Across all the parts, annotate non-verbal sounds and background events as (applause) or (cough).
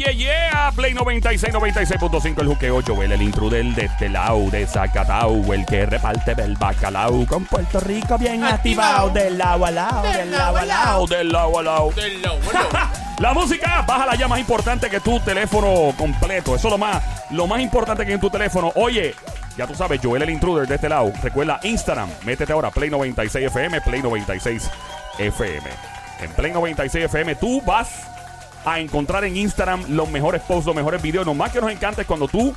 yeah, yeah. Play 96, 96.5 el juqueo. Joel, el intruder de este lado, de Zacatau. El que reparte el bacalao. Con Puerto Rico bien activado. Del lado a lado, del lado a lado, del lado a lado. (laughs) La música, bájala ya más importante que tu teléfono completo. Eso es lo más, lo más importante que en tu teléfono. Oye, ya tú sabes, Joel el intruder de este lado. Recuerda Instagram. Métete ahora Play 96 FM, Play 96 FM. En Play 96 FM tú vas a encontrar en Instagram los mejores posts, los mejores videos. Lo más que nos encanta es cuando tú,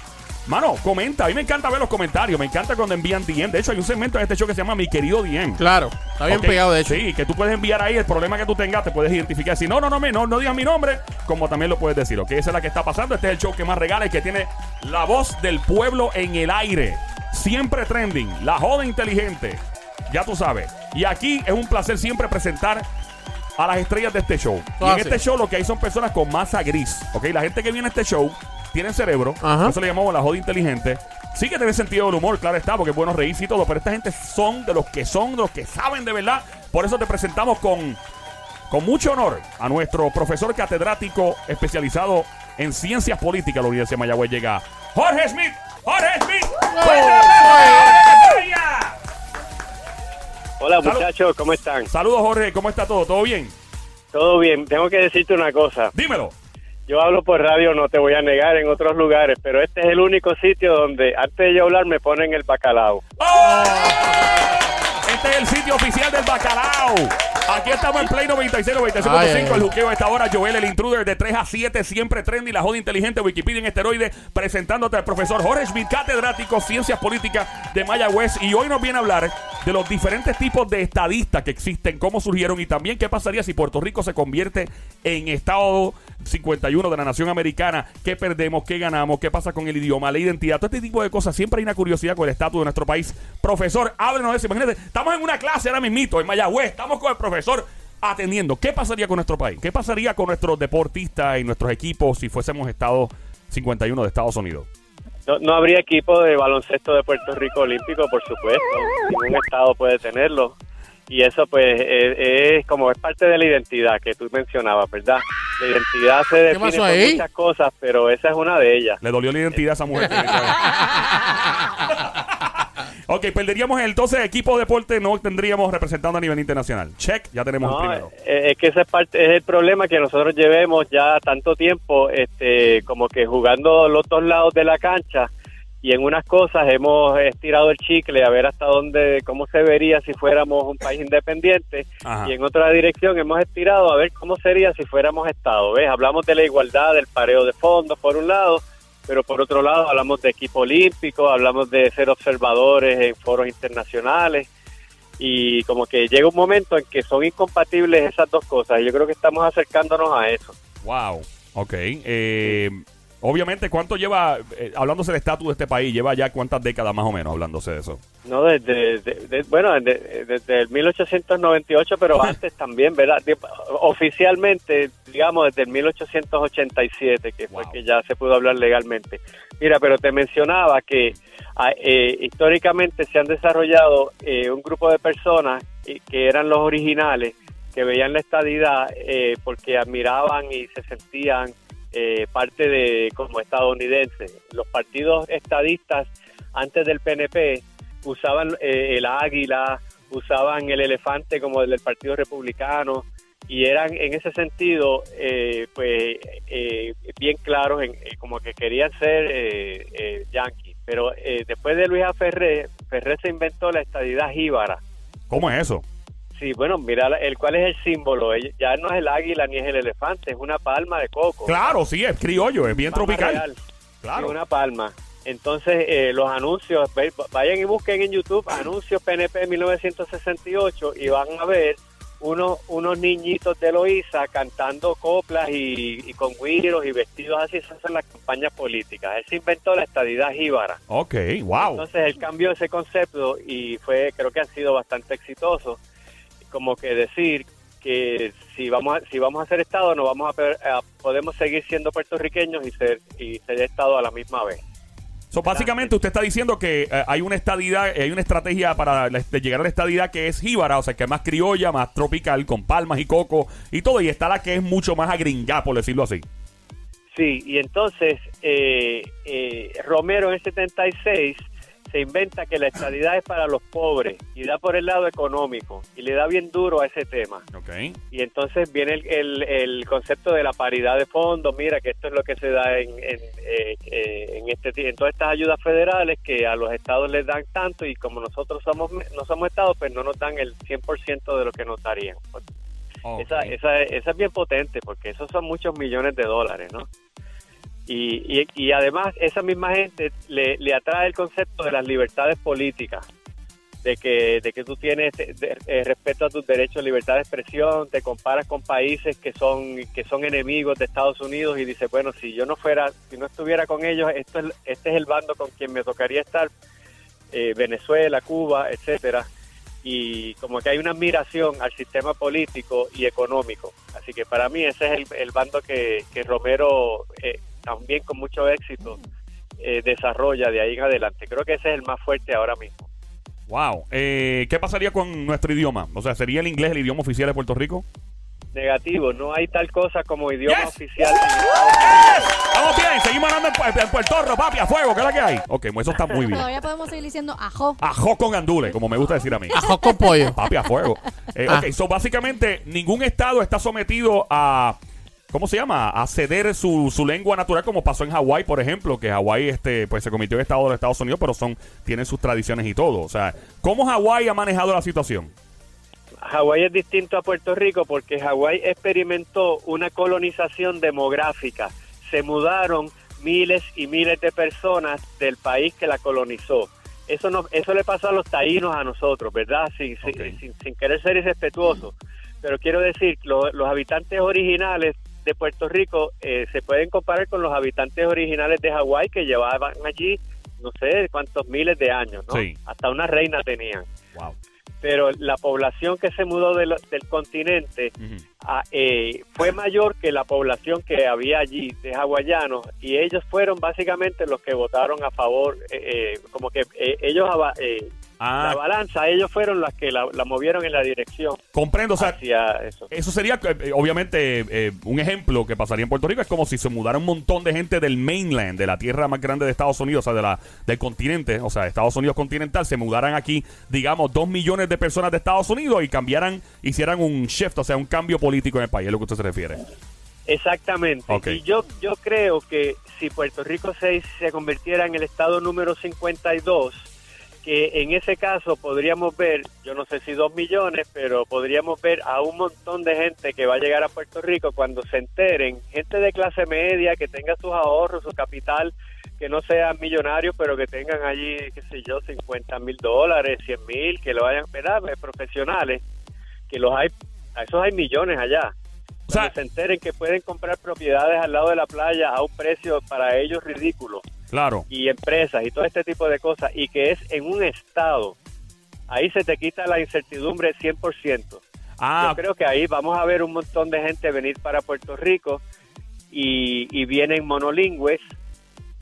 mano, comenta. A mí me encanta ver los comentarios. Me encanta cuando envían DM. De hecho, hay un segmento en este show que se llama Mi Querido DM. Claro, está bien pegado de hecho. Sí, que tú puedes enviar ahí el problema que tú tengas, te puedes identificar. Si no, no, no, no, no digas mi nombre, como también lo puedes decir, ¿ok? Esa es la que está pasando. Este es el show que más regala y que tiene la voz del pueblo en el aire. Siempre trending, la joda inteligente. Ya tú sabes. Y aquí es un placer siempre presentar a las estrellas de este show. Y en este show lo que hay son personas con masa gris, ¿ok? La gente que viene a este show tiene cerebro, Ajá. eso le llamamos la joda inteligente. Sí que tiene sentido del humor, claro está, porque es bueno reírse y todo, pero esta gente son de los que son, de los que saben de verdad. Por eso te presentamos con, con mucho honor a nuestro profesor catedrático especializado en ciencias políticas de la Universidad de Mayagüez. Llega Jorge Smith. Jorge Smith. ¡Fuerte Jorge Estrella! Hola Salud. muchachos, ¿cómo están? Saludos Jorge, ¿cómo está todo? ¿Todo bien? Todo bien. Tengo que decirte una cosa. Dímelo. Yo hablo por radio, no te voy a negar en otros lugares, pero este es el único sitio donde antes de yo hablar me ponen el bacalao. ¡Oh! Este es el sitio oficial del bacalao. Aquí estamos en Play 96, 96.5. Ay, ay, ay. El juqueo a esta hora. Joel, el intruder de 3 a 7, siempre trendy. La joda inteligente, Wikipedia en esteroide. Presentándote al profesor Jorge Schmidt, catedrático Ciencias Políticas de Mayagüez. Y hoy nos viene a hablar de los diferentes tipos de estadistas que existen, cómo surgieron y también qué pasaría si Puerto Rico se convierte en Estado 51 de la nación americana. ¿Qué perdemos? ¿Qué ganamos? ¿Qué pasa con el idioma? La identidad. Todo este tipo de cosas. Siempre hay una curiosidad con el estatus de nuestro país. Profesor, háblenos de eso. Imagínate, estamos en una clase ahora mismito en Mayagüez. Estamos con el profesor atendiendo. ¿Qué pasaría con nuestro país? ¿Qué pasaría con nuestros deportistas y nuestros equipos si fuésemos Estado 51 de Estados Unidos? No, no habría equipo de baloncesto de Puerto Rico olímpico, por supuesto. Ningún estado puede tenerlo. Y eso pues es, es como es parte de la identidad que tú mencionabas, ¿verdad? La identidad se define por ahí? muchas cosas, pero esa es una de ellas. Le dolió la identidad a esa mujer. (laughs) ok, perderíamos entonces equipo de deporte, no tendríamos representando a nivel internacional. Check, ya tenemos el primero. eh, es que ese es, parte, es el problema que nosotros llevemos ya tanto tiempo este, como que jugando los dos lados de la cancha y en unas cosas hemos estirado el chicle a ver hasta dónde, cómo se vería si fuéramos un país independiente Ajá. y en otra dirección hemos estirado a ver cómo sería si fuéramos Estado. ¿Ves? Hablamos de la igualdad, del pareo de fondos por un lado, pero por otro lado hablamos de equipo olímpico, hablamos de ser observadores en foros internacionales y como que llega un momento en que son incompatibles esas dos cosas y yo creo que estamos acercándonos a eso. Wow. Ok. eh, obviamente, ¿cuánto lleva, eh, hablándose del estatus de este país, lleva ya cuántas décadas más o menos hablándose de eso? No desde, de- de- bueno, desde, desde el 1898, pero antes también, ¿verdad? Oficialmente, digamos, desde el 1887, que fue que ya se pudo hablar legalmente. Mira, pero te mencionaba que ah, eh, históricamente se han desarrollado eh, un grupo de personas eh, que eran los originales, que veían la estadidad eh, porque admiraban y se sentían eh, parte de como estadounidenses. Los partidos estadistas antes del PNP usaban eh, el águila, usaban el elefante como el del Partido Republicano y eran en ese sentido eh, pues eh, bien claros en eh, como que querían ser eh, yanquis. Pero después de Luis A. Ferré se inventó la estadidad jíbara. ¿Cómo es eso? Sí, bueno, mira el cuál es el símbolo. Ya no es el águila ni es el elefante, es una palma de coco. Claro, sí, es criollo, es bien Palma tropical. real. Claro. Sí, una palma. Entonces, eh, los anuncios, vayan y busquen en YouTube anuncios PNP 1968 y van a ver unos, unos niñitos de Loíza cantando coplas y, y con güiros y vestidos así. Esas son las campañas políticas. Él se inventó la estadidad jíbara. Ok, wow. Entonces, él cambió ese concepto y fue, creo que ha sido bastante exitoso. Como que decir que si vamos a, si vamos a ser Estado, no vamos a, a- podemos seguir siendo puertorriqueños y ser, y ser Estado a la misma vez. So, básicamente usted está diciendo que eh, hay una estadidad, hay una estrategia para la- de llegar a la estadidad que es jíbara, o sea, que es más criolla, más tropical, con palmas y coco y todo, y está la que es mucho más agringá, por decirlo así. Sí, y entonces eh, eh, Romero en el 76 se inventa que la estadidad es para los pobres y da por el lado económico y le da bien duro a ese tema. Ok. Y entonces viene el, el- el concepto de la paridad de fondos, mira que esto es lo que se da en, en, eh, eh, en este en todas estas ayudas federales que a los estados les dan tanto y como nosotros somos no somos estados, pues no nos dan el 100% de lo que nos darían. Ok. Esa, esa, esa es bien potente porque esos son muchos millones de dólares, ¿no? Y, y, y además esa misma gente le, le atrae el concepto de las libertades políticas, de que, de que tú tienes de- de- eh, respeto a tus derechos, libertad de expresión, te comparas con países que son que son enemigos de Estados Unidos y dices, bueno, si yo no fuera, si no estuviera con ellos, esto es, este es el bando con quien me tocaría estar, eh, Venezuela, Cuba, etcétera y como que hay una admiración al sistema político y económico. Así que para mí ese es el, el bando que, que Romero eh, también con mucho éxito eh, desarrolla de ahí en adelante. Creo que ese es el más fuerte ahora mismo. Wow. Eh, ¿Qué pasaría con nuestro idioma? O sea, ¿sería el inglés el idioma oficial de Puerto Rico? Negativo, no hay tal cosa como idioma Yes. oficial. Vamos bien, seguimos andando en, en Puerto Rico, papi, a fuego, ¿qué es la que hay? Ok, pues eso está muy bien. Todavía podemos seguir diciendo ajo. Ajo con andule, como me gusta decir a mí. Ajo con pollo. Papi, a fuego. Eh, Ah. Ok, so básicamente ningún estado está sometido a. ¿Cómo se llama? A ceder su, su lengua natural, como pasó en Hawái, por ejemplo, que Hawái este, pues, se convirtió en estado de los Estados Unidos, pero son tienen sus tradiciones y todo. O sea, ¿cómo Hawái ha manejado la situación? Hawái es distinto a Puerto Rico porque Hawái experimentó una colonización demográfica. Se mudaron miles y miles de personas del país que la colonizó. Eso no, eso le pasó a los taínos a nosotros, ¿verdad? Sin, sin- Ok. sin, sin querer ser irrespetuoso. Pero quiero decir, lo- los habitantes originales de Puerto Rico eh, se pueden comparar con los habitantes originales de Hawái que llevaban allí no sé cuántos miles de años, ¿no? Sí. Hasta una reina tenían Wow. pero la población que se mudó del, del continente ah, eh, fue mayor que la población que había allí de hawaianos y ellos fueron básicamente los que votaron a favor, eh, eh, como que eh, ellos, eh, la Ah, balanza, ellos fueron las que la, la movieron en la dirección comprendo. O sea, eso. Eso sería, eh, obviamente, eh, un ejemplo que pasaría en Puerto Rico. Es como si se mudara un montón de gente del mainland, de la tierra más grande de Estados Unidos, o sea, de la, del continente, o sea, Estados Unidos continental, se mudaran aquí, digamos, dos millones de personas de Estados Unidos y cambiaran, hicieran un shift, o sea, un cambio político en el país, es lo que usted se refiere. Exactamente. Y yo, yo creo que si Puerto Rico se, se convirtiera en el estado número 52, que en ese caso podríamos ver, yo no sé si dos millones, pero podríamos ver a un montón de gente que va a llegar a Puerto Rico cuando se enteren, gente de clase media que tenga sus ahorros, su capital, que no sean millonarios, pero que tengan allí, qué sé yo, 50 mil dólares, 100 mil, que lo hayan, ¿verdad? Profesionales, que los hay, a esos hay millones allá. O sea- se enteren que pueden comprar propiedades al lado de la playa a un precio para ellos ridículo Claro. y empresas y todo este tipo de cosas y que es en un estado, ahí se te quita la incertidumbre 100%. Ah, Yo creo que ahí vamos a ver un montón de gente venir para Puerto Rico y, y vienen monolingües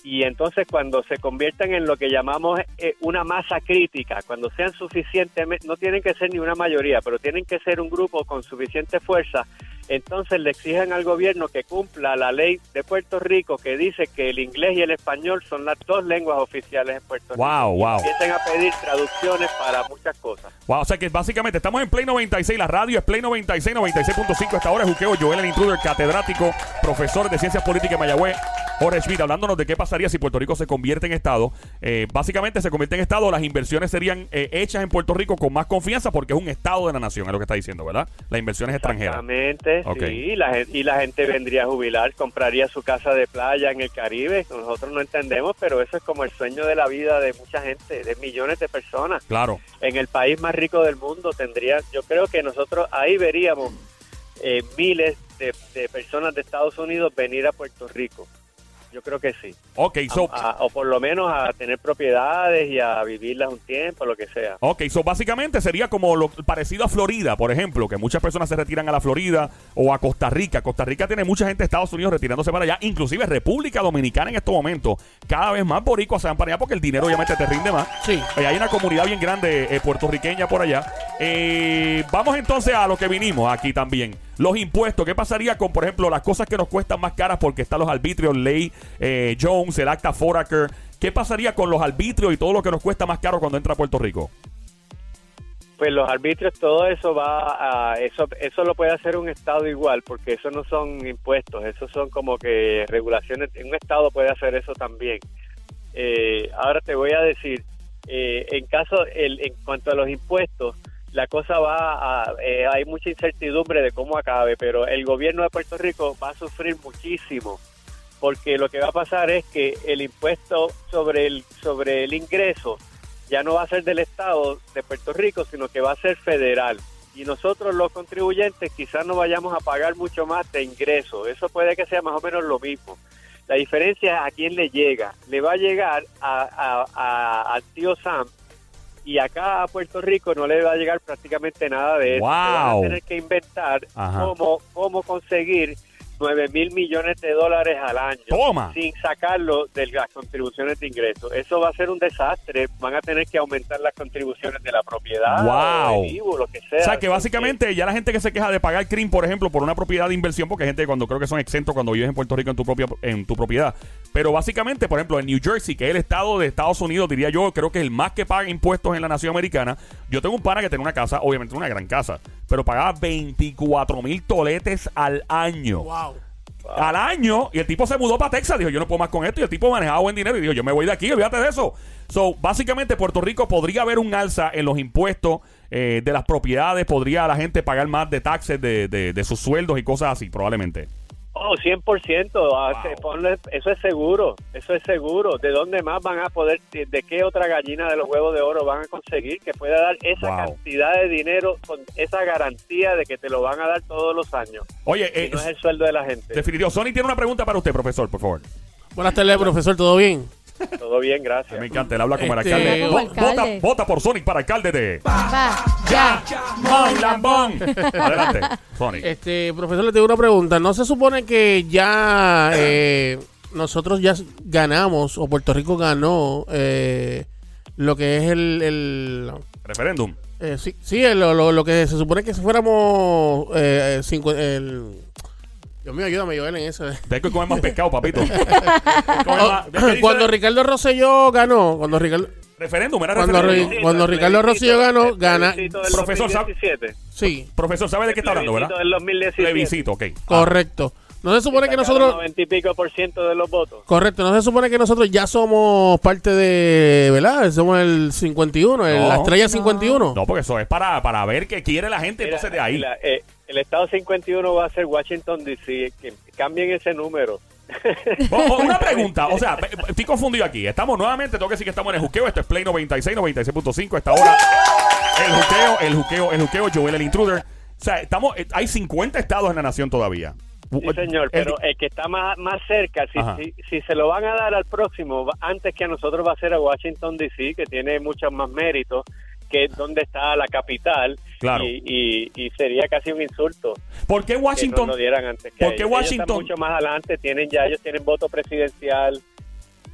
y entonces cuando se conviertan en lo que llamamos eh, una masa crítica, cuando sean suficientemente, no tienen que ser ni una mayoría, pero tienen que ser un grupo con suficiente fuerza, entonces le exigen al gobierno que cumpla la ley de Puerto Rico que dice que el inglés y el español son las dos lenguas oficiales en Puerto Rico. Wow, wow. Empiecen a pedir traducciones para muchas cosas. Wow, o sea que básicamente estamos en Play 96, la radio es Play 96, 96.5. Esta hora es Juqueo, Joel el Intruder, catedrático, profesor de Ciencias Políticas en Mayagüez. Jorge Schmidt, hablándonos de qué pasaría si Puerto Rico se convierte en Estado. Eh, básicamente se convierte en Estado, las inversiones serían eh, hechas en Puerto Rico con más confianza porque es un Estado de la nación, es lo que está diciendo, ¿verdad? Las inversiones extranjeras. Exactamente, Sí, la y la gente vendría a jubilar, compraría su casa de playa en el Caribe, nosotros no entendemos, pero eso es como el sueño de la vida de mucha gente, de millones de personas. Claro. En el país más rico del mundo tendría, yo creo que nosotros ahí veríamos eh, miles de, de personas de Estados Unidos venir a Puerto Rico. Yo creo que sí. Ok, so, A- a- o por lo menos a tener propiedades y a vivirlas un tiempo, lo que sea. Ok, so básicamente sería como lo parecido a Florida, por ejemplo, que muchas personas se retiran a la Florida o a Costa Rica. Costa Rica tiene mucha gente de Estados Unidos retirándose para allá, inclusive República Dominicana en estos momentos. Cada vez más boricuas se van para allá porque el dinero obviamente te rinde más. Sí. Eh, hay una comunidad bien grande eh, puertorriqueña por allá. Eh, vamos entonces a lo que vinimos aquí también. los impuestos. ¿Qué pasaría con, por ejemplo, las cosas que nos cuestan más caras porque están los arbitrios, ley eh, Jones, el acta Foraker? ¿Qué pasaría con los arbitrios y todo lo que nos cuesta más caro cuando entra a Puerto Rico? Pues los arbitrios, todo eso va a, eso, eso lo puede hacer un estado igual, porque eso no son impuestos, eso son como que regulaciones. Un estado puede hacer eso también. Eh, ahora te voy a decir, eh, en caso, el, en cuanto a los impuestos, la cosa va a, eh, hay mucha incertidumbre de cómo acabe, pero el gobierno de Puerto Rico va a sufrir muchísimo, porque lo que va a pasar es que el impuesto sobre el sobre el ingreso ya no va a ser del Estado de Puerto Rico, sino que va a ser federal. Y nosotros los contribuyentes quizás no vayamos a pagar mucho más de ingreso. Eso puede que sea más o menos lo mismo. La diferencia es a quién le llega. Le va a llegar a, al tío Sam y acá a Puerto Rico no le va a llegar prácticamente nada de eso. Wow. Van a tener que inventar cómo, cómo conseguir 9 mil millones de dólares al año Toma. sin sacarlo de las contribuciones de ingresos. Eso va a ser un desastre. Van a tener que aumentar las contribuciones de la propiedad, Wow. o de vivo, lo que sea. O sea, que básicamente ya la gente que se queja de pagar CRIM, por ejemplo, por una propiedad de inversión, porque hay gente cuando creo que son exentos cuando vives en Puerto Rico en tu propia en tu propiedad. Pero básicamente, por ejemplo, en New Jersey, que es el estado de Estados Unidos, diría yo, creo que es el más que paga impuestos en la nación americana. Yo tengo un pana que tiene una casa, obviamente una gran casa, pero pagaba 24 mil toletes al año. Wow. Al año, y el tipo se mudó para Texas. Dijo, yo no puedo más con esto. Y el tipo manejaba buen dinero y dijo, yo me voy de aquí, olvídate de eso. So, básicamente, Puerto Rico podría haber un alza en los impuestos eh, de las propiedades. Podría la gente pagar más de taxes de, de, de sus sueldos y cosas así, probablemente. Oh, 100%. hace- ponle- eso es seguro. Eso es seguro. ¿De dónde más van a poder, de qué otra gallina de los huevos de oro van a conseguir que pueda dar esa Wow. cantidad de dinero con esa garantía de que te lo van a dar todos los años? Oye, eh, no es el sueldo de la gente. definitivo. Sony tiene una pregunta para usted, profesor, por favor. Buenas tardes, profesor, ¿todo bien? Todo bien, gracias. Me encanta, él habla como el Este, alcalde. Como Vo- alcalde. Vota, vota por Sonic para alcalde de. Va, ya. Mon Lambón. Adelante, Sonic. Este, profesor, le tengo una pregunta. ¿No se supone que ya eh, nosotros ya ganamos, o Puerto Rico ganó, eh, lo que es el... el Referéndum. eh, sí, sí el- lo, lo- lo que se supone que si fuéramos... Eh, eh, cincu- el, Dios mío, ayúdame, Joel, en eso. Tienes que comer más (laughs) pescado, papito. Tienes que comer más- ¿qué dice? cuando Ricardo Rosselló ganó, cuando Ricardo... Referéndum, era Cuando referéndum. Ri- cuando Ricardo Rosselló ganó, gana- Profesor, ¿sabe? 2017. Sí, Profesor, ¿sabe de qué está hablando, verdad? del 2017. Plebiscito, ok. correcto. No se supone que nosotros... 90 y pico por ciento de los votos. Correcto, no se supone que nosotros ya somos parte de, ¿verdad? Somos el 51, el- No. la estrella 51. No, porque eso es para, para ver qué quiere la gente, Mira, entonces de ahí. la- eh, el estado 51 va a ser Washington DC. Que cambien ese número. O- o una (laughs) pregunta, o sea, estoy confundido aquí. Estamos nuevamente, tengo que decir que estamos en el juqueo. Esto es Play 96, 96.5. Esta hora, el juqueo, el juqueo, el juqueo, Joel el intruder. O sea, estamos, eh, hay 50 estados en la nación todavía. Sí, señor, pero el que está más, más cerca, si, si, si se lo van a dar al próximo, antes que a nosotros va a ser a Washington DC, que tiene muchos más méritos, que es donde está la capital, Claro. y, y, y sería casi un insulto ¿Por qué que Washington? no lo dieran antes que ¿por qué ellos. Ellos Washington- están mucho más adelante, tienen ya, ellos tienen voto presidencial.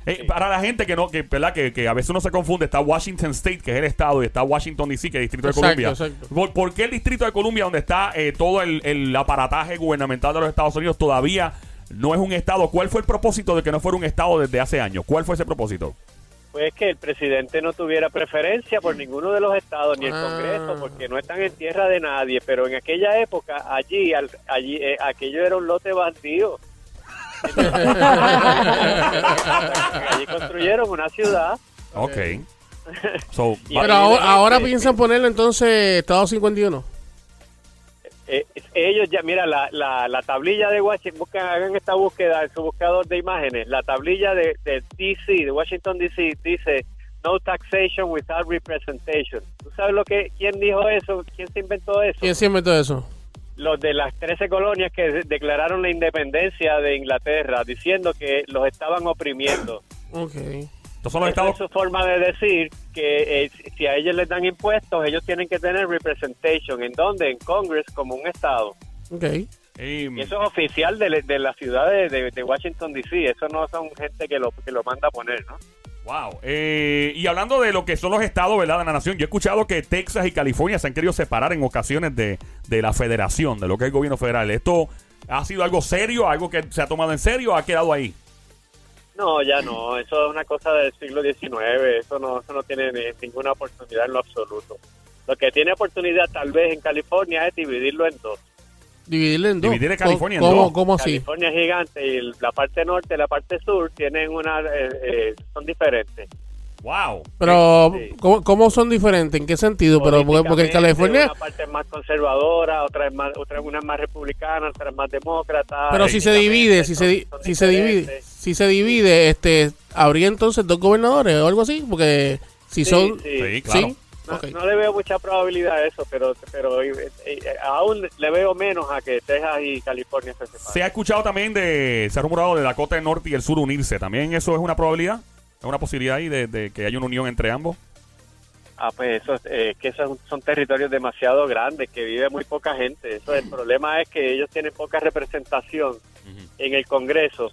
Eh, para la gente que no, que, ¿verdad? Que, que a veces uno se confunde, está Washington State, que es el estado, y está Washington DC, que es el Distrito de Columbia. exacto. ¿Por, por qué el Distrito de Columbia, donde está eh, todo el, el aparataje gubernamental de los Estados Unidos, todavía no es un estado? ¿Cuál fue el propósito de que no fuera un estado desde hace años? ¿Cuál fue ese propósito? Pues que el presidente no tuviera preferencia por ninguno de los estados ni el Ah. Congreso, porque no están en tierra de nadie. Pero en aquella época, allí, al- allí eh, aquello era un lote baldío. (laughs) allí construyeron una ciudad. Ok. (laughs) So, Pero ahora, piensan ponerlo entonces Estado 51. Eh, ellos ya, mira, la, la, la tablilla de Washington, buscan, hagan esta búsqueda en su buscador de imágenes. La tablilla de, de DC, de Washington DC, dice no taxation without representation. ¿Tú sabes lo que, quién dijo eso? ¿Quién se inventó eso? ¿Quién se inventó eso? los de las 13 colonias que de- declararon la independencia de Inglaterra, diciendo que los estaban oprimiendo. Ok. Estos son los Esa es estados. su forma de decir que eh, si a ellos les dan impuestos, ellos tienen que tener representation. ¿En dónde? En Congress, como un estado. Ok. Y, Y eso es oficial de, de la ciudad de, de- de Washington, D.C. Eso no son gente que lo, que lo manda a poner, ¿no? Wow. Eh, y hablando de lo que son los estados, ¿verdad? De la nación, yo he escuchado que Texas y California se han querido separar en ocasiones de, de la federación, de lo que es el gobierno federal. ¿Esto ha sido algo serio, algo que se ha tomado en serio o ha quedado ahí? No, ya no, eso es una cosa del siglo XIX, eso no, eso no tiene ni- ninguna oportunidad en lo absoluto. Lo que tiene oportunidad tal vez en California es dividirlo en dos. Dividirle en dos. Dividir a California en ¿Cómo, dos. ¿Cómo así? California es gigante y la parte norte y la parte sur tienen una, eh, eh, son diferentes. Wow. Pero, Sí. ¿cómo, cómo son diferentes? ¿En qué sentido? Pero porque, en California... Una parte es más conservadora, otra es más, otra una es más republicana, otra es más demócrata. Pero si se divide, si se, di- Son- son si se divide, si se divide, este, habría entonces dos gobernadores o algo así, porque si Sí, son, sí. Sí, claro. ¿sí? No, Ok. no le veo mucha probabilidad a eso, pero, pero eh, eh, aún le veo menos a que Texas y California se separen. Se ha escuchado también de, se ha rumorado de Dakota del Norte y el Sur unirse. ¿También eso es una probabilidad? ¿Es una posibilidad ahí de, de que haya una unión entre ambos? Ah, pues eso, es, eh, que esos son territorios demasiado grandes, que vive muy poca gente. Eso, el problema es que ellos tienen poca representación en el Congreso,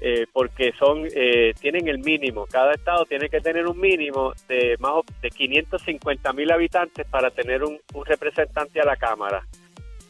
eh, porque son eh, tienen el mínimo. Cada estado tiene que tener un mínimo de más de 550 mil habitantes para tener un, un representante a la Cámara.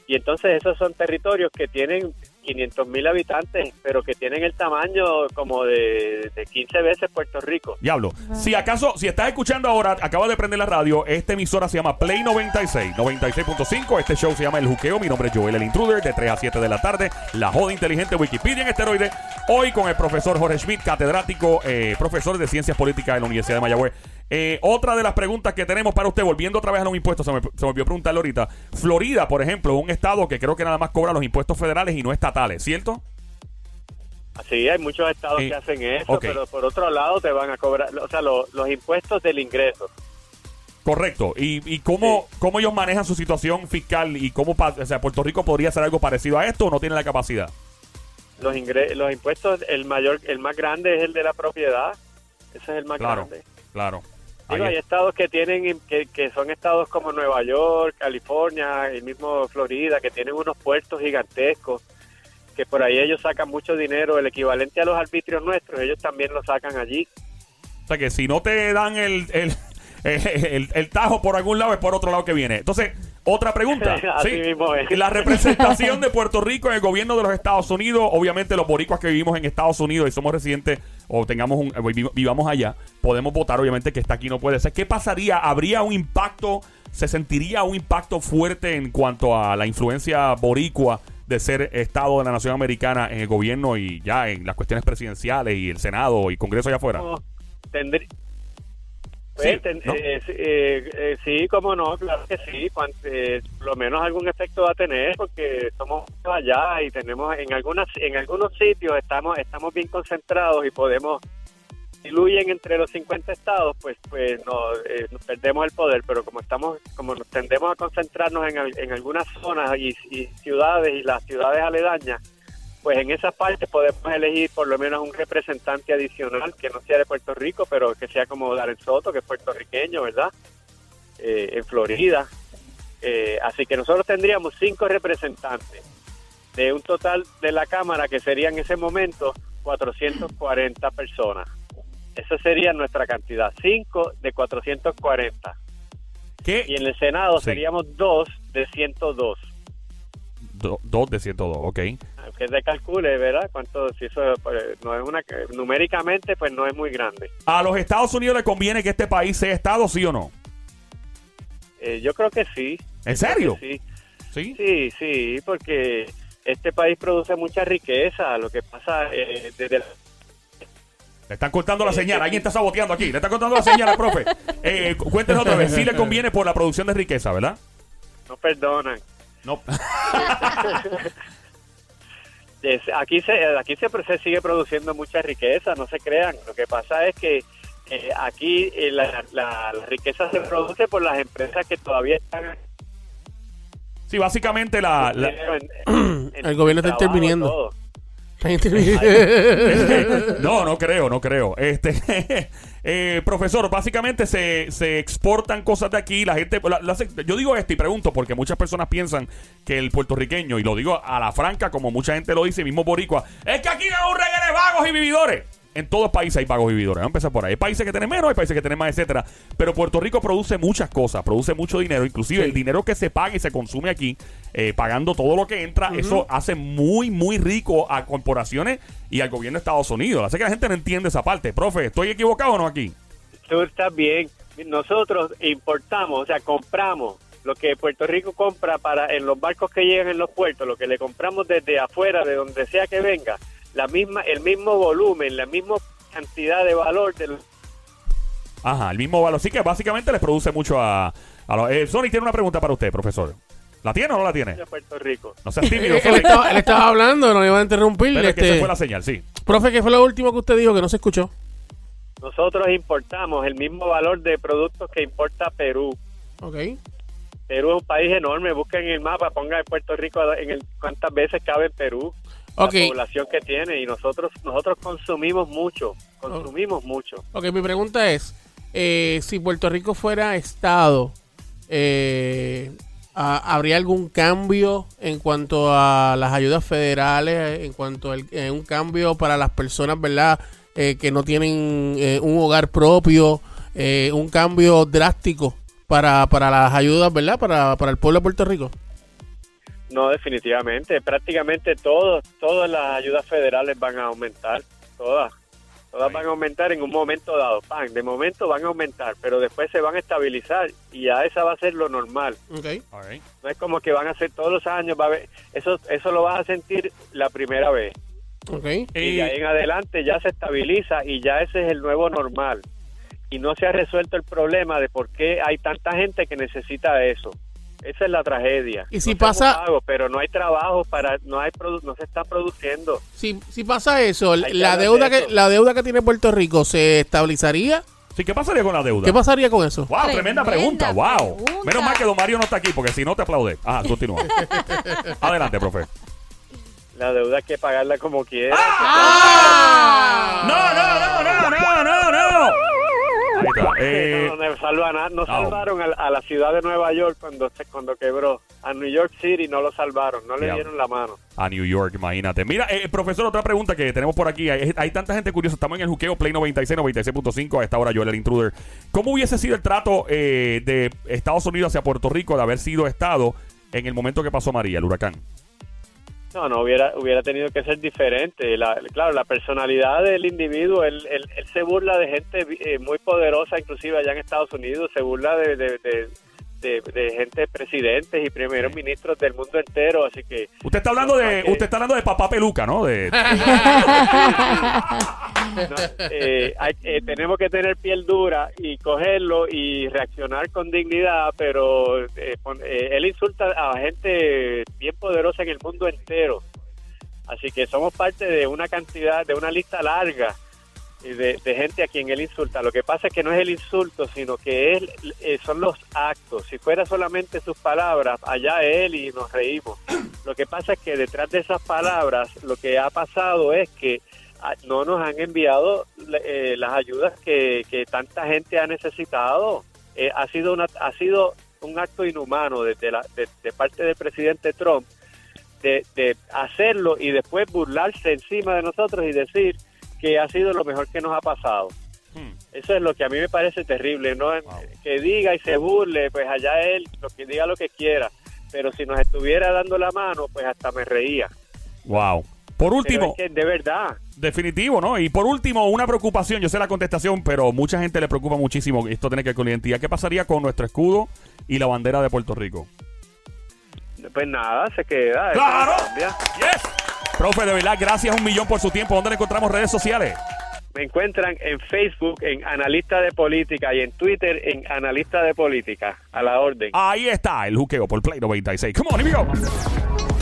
Y entonces esos son territorios que tienen 500 mil habitantes, pero que tienen el tamaño como de, de 15 veces Puerto Rico. Diablo. Si acaso, si estás escuchando ahora, acaba de prender la radio, esta emisora se llama Play 96, 96.5. Este show se llama El Juqueo. Mi nombre es Joel el Intruder, de 3 a 7 de la tarde. La joda inteligente Wikipedia en esteroide. Hoy con el profesor Jorge Schmidt, catedrático, eh, profesor de Ciencias Políticas de la Universidad de Mayagüez. Eh, otra de las preguntas que tenemos para usted, volviendo otra vez a los impuestos, se me, se me olvidó preguntarle ahorita. Florida, por ejemplo, un estado que creo que nada más cobra los impuestos federales y no estatales, ¿cierto? Así hay muchos estados Sí. que hacen eso, pero por otro lado te van a cobrar, o sea, lo- los impuestos del ingreso. Correcto. ¿Y, y cómo, cómo ellos manejan su situación fiscal y cómo o sea, Puerto Rico podría hacer algo parecido a esto o no tiene la capacidad? Los ingre los impuestos, el mayor, el más grande es el de la propiedad. Ese es el más Claro, grande. claro. Digo, hay es. estados que tienen, que, que son estados como Nueva York, California, el mismo Florida, que tienen unos puertos gigantescos, que por ahí ellos sacan mucho dinero, el equivalente a los arbitrios nuestros, ellos también lo sacan allí. O sea que si no te dan el, el, (laughs) el, el tajo por algún lado es por otro lado que viene. Entonces, otra pregunta. (laughs) Así Sí. mismo es. La representación de Puerto Rico en el gobierno de los Estados Unidos, obviamente los boricuas que vivimos en Estados Unidos y somos residentes o tengamos un, eh, vi- vivamos allá, podemos votar, obviamente que está aquí no puede ser. ¿Qué pasaría? ¿Habría un impacto, se sentiría un impacto fuerte en cuanto a la influencia boricua de ser Estado de la Nación Americana en el gobierno y ya en las cuestiones presidenciales y el Senado y Congreso allá afuera? No, tendrí- Pues, Sí, ten- ¿no? eh, sí, eh, eh, sí, cómo no, claro que sí, cuan- eh, por lo menos algún efecto va a tener porque somos allá y tenemos en algunas en algunos sitios estamos estamos bien concentrados y podemos diluyen entre los 50 estados, pues pues no, eh, nos perdemos el poder, pero como estamos como nos tendemos a concentrarnos en, en algunas zonas y, y ciudades y las ciudades aledañas, pues en esas partes podemos elegir por lo menos un representante adicional que no sea de Puerto Rico, pero que sea como Darren Soto, que es puertorriqueño, ¿verdad? Eh, en Florida. Eh, así que nosotros tendríamos cinco representantes de un total de la Cámara que sería en ese momento 440 personas. Esa sería nuestra cantidad, cinco de 440. ¿Qué? Y en el Senado Sí. seríamos dos de 102. Do- dos de 102, ok. que se calcule, ¿verdad? Cuánto, si eso pues, no es una, numéricamente, pues no es muy grande. ¿A los Estados Unidos le conviene que este país sea Estado, sí o no? Eh, yo creo que sí. ¿En serio? Sí, ¿Sí? sí, sí, porque este país produce mucha riqueza. Lo que pasa eh, desde la- Le están cortando la señal. Alguien está saboteando aquí. Le están cortando la señal al profe. (laughs) Eh, cu- cuéntenos otra vez. Sí le (laughs) conviene por la producción de riqueza, ¿verdad? no perdonan. No. (laughs) Aquí se aquí se, se sigue produciendo mucha riqueza, no se crean. Lo que pasa es que eh, aquí eh, la, la- la riqueza se produce por las empresas que todavía están Sí, básicamente la... la- en- en El gobierno está interviniendo. todo. (laughs) no, no creo, no creo. Este, (laughs) eh, profesor, básicamente se, se exportan cosas de aquí. La gente, la- la- yo digo esto y pregunto porque muchas personas piensan que el puertorriqueño, y lo digo a la franca, como mucha gente lo dice, mismo boricua, es que aquí hay un de vagos y vividores. En todos los países hay vagos vividores. Vamos a empezar por ahí. Hay países que tienen menos, hay países que tienen más, etcétera. Pero Puerto Rico produce muchas cosas, produce mucho dinero. Inclusive Sí. el dinero que se paga y se consume aquí, eh, pagando todo lo que entra, eso hace muy, muy rico a corporaciones y al gobierno de Estados Unidos. Así que la gente no entiende esa parte. Profe, ¿estoy equivocado o no aquí? Tú estás bien. Nosotros importamos, o sea, compramos lo que Puerto Rico compra para en los barcos que llegan en los puertos, lo que le compramos desde afuera, de donde sea que venga, la misma, el mismo volumen, la misma cantidad de valor de los Ajá, el mismo valor. Así que básicamente les produce mucho a, a los... Eh, Sonic tiene una pregunta para usted, profesor. ¿La tiene o no la tiene? de Puerto Rico. No seas tímido, él, Sonic. estaba, él estaba hablando, no iba a interrumpir. Pero es que este, se fue la señal, sí. Profe, ¿qué fue lo último que usted dijo que no se escuchó? Nosotros importamos el mismo valor de productos que importa Perú. Ok. Perú es un país enorme, busquen el mapa, pongan Puerto Rico en el cuántas veces cabe en Perú, Ok. la población que tiene y nosotros nosotros consumimos mucho, consumimos mucho. Ok, mi pregunta es, eh, si Puerto Rico fuera Estado, eh, ¿ha- ¿habría algún cambio en cuanto a las ayudas federales, en cuanto a un cambio para las personas, ¿verdad? Eh, que no tienen eh, un hogar propio, eh, un cambio drástico para, para las ayudas, ¿verdad? Para, para el pueblo de Puerto Rico. No, definitivamente, prácticamente todos, todas las ayudas federales van a aumentar, todas. Todas van a aumentar en un momento dado, pan, de momento van a aumentar, pero después se van a estabilizar y ya esa va a ser lo normal. Ok. No es como que van a ser todos los años, va a haber, eso, eso lo vas a sentir la primera vez. Ok. y de Y- ahí en adelante ya se estabiliza y ya ese es el nuevo normal. Y no se ha resuelto el problema de por qué hay tanta gente que necesita eso. Esa es la tragedia. Y si No pasa- pero no hay trabajo para, no hay produ- no se está produciendo. Si, si pasa eso, Hay la deuda, de que, la deuda que tiene Puerto Rico se estabilizaría. Sí, ¿qué pasaría con la deuda? ¿Qué pasaría con eso? Wow, tremenda, Tremenda pregunta. Wow. pregunta. Menos mal que Don Mario no está aquí, porque si no te aplaude. Ajá, continúa. (laughs) Adelante, profe. La deuda hay que pagarla como quiera. ¡Ah! No, no, no, no, no, no. Ahí está. (laughs) Eh, no, no salvan a- no no. salvaron a, a la ciudad de Nueva York cuando cuando quebró. A New York City no lo salvaron, no le dieron la mano. a New York, imagínate. Mira, eh, profesor, otra pregunta que tenemos por aquí. Hay, hay tanta gente curiosa. Estamos en el juqueo Play 96, 96.5. A esta hora, Joel, el intruder. ¿Cómo hubiese sido el trato eh, de Estados Unidos hacia Puerto Rico de haber sido Estado en el momento que pasó María, el huracán? No, no hubiera hubiera tenido que ser diferente. La, claro, la personalidad del individuo, él, él, él se burla de gente eh, muy poderosa, inclusive allá en Estados Unidos, se burla de, de, de, de- de gente, presidentes y primeros ministros del mundo entero, así que Usted está hablando de, usted está hablando de papá peluca, ¿no? De, (laughs) (laughs) eh, eh, tenemos que tener piel dura y cogerlo y reaccionar con dignidad, pero eh, eh, él insulta a gente bien poderosa en el mundo entero. Así que somos parte de una cantidad, de una lista larga de, gente a quien él insulta. Lo que pasa es que no es el insulto, sino que él, son los actos. Si fuera solamente sus palabras, allá él y nos reímos. Lo que pasa es que detrás de esas palabras, lo que ha pasado es que no nos han enviado eh, las ayudas que, que tanta gente ha necesitado. Eh, ha sido una, ha sido un acto inhumano desde la, de, de parte del presidente Trump de, de hacerlo y después burlarse encima de nosotros y decir que ha sido lo mejor que nos ha pasado. Hmm. Eso es lo que a mí me parece terrible, ¿no? Wow. Que diga y se burle, pues allá él, lo que diga lo que quiera. Pero si nos estuviera dando la mano, pues hasta me reía. wow. Por último, es que de verdad, definitivo, ¿no? Y por último, una preocupación. Yo sé la contestación, pero mucha gente le preocupa muchísimo. Esto tiene que ver con la identidad. ¿Qué pasaría con nuestro escudo y la bandera de Puerto Rico? pues nada, se queda. ¡Claro! Yes. Profe, de verdad, gracias un millón por su tiempo. ¿Dónde le encontramos redes sociales? Me encuentran en Facebook en Analista de Política y en Twitter en Analista de Política. A la orden. Ahí está el juqueo por Play 96. Come on, here we go.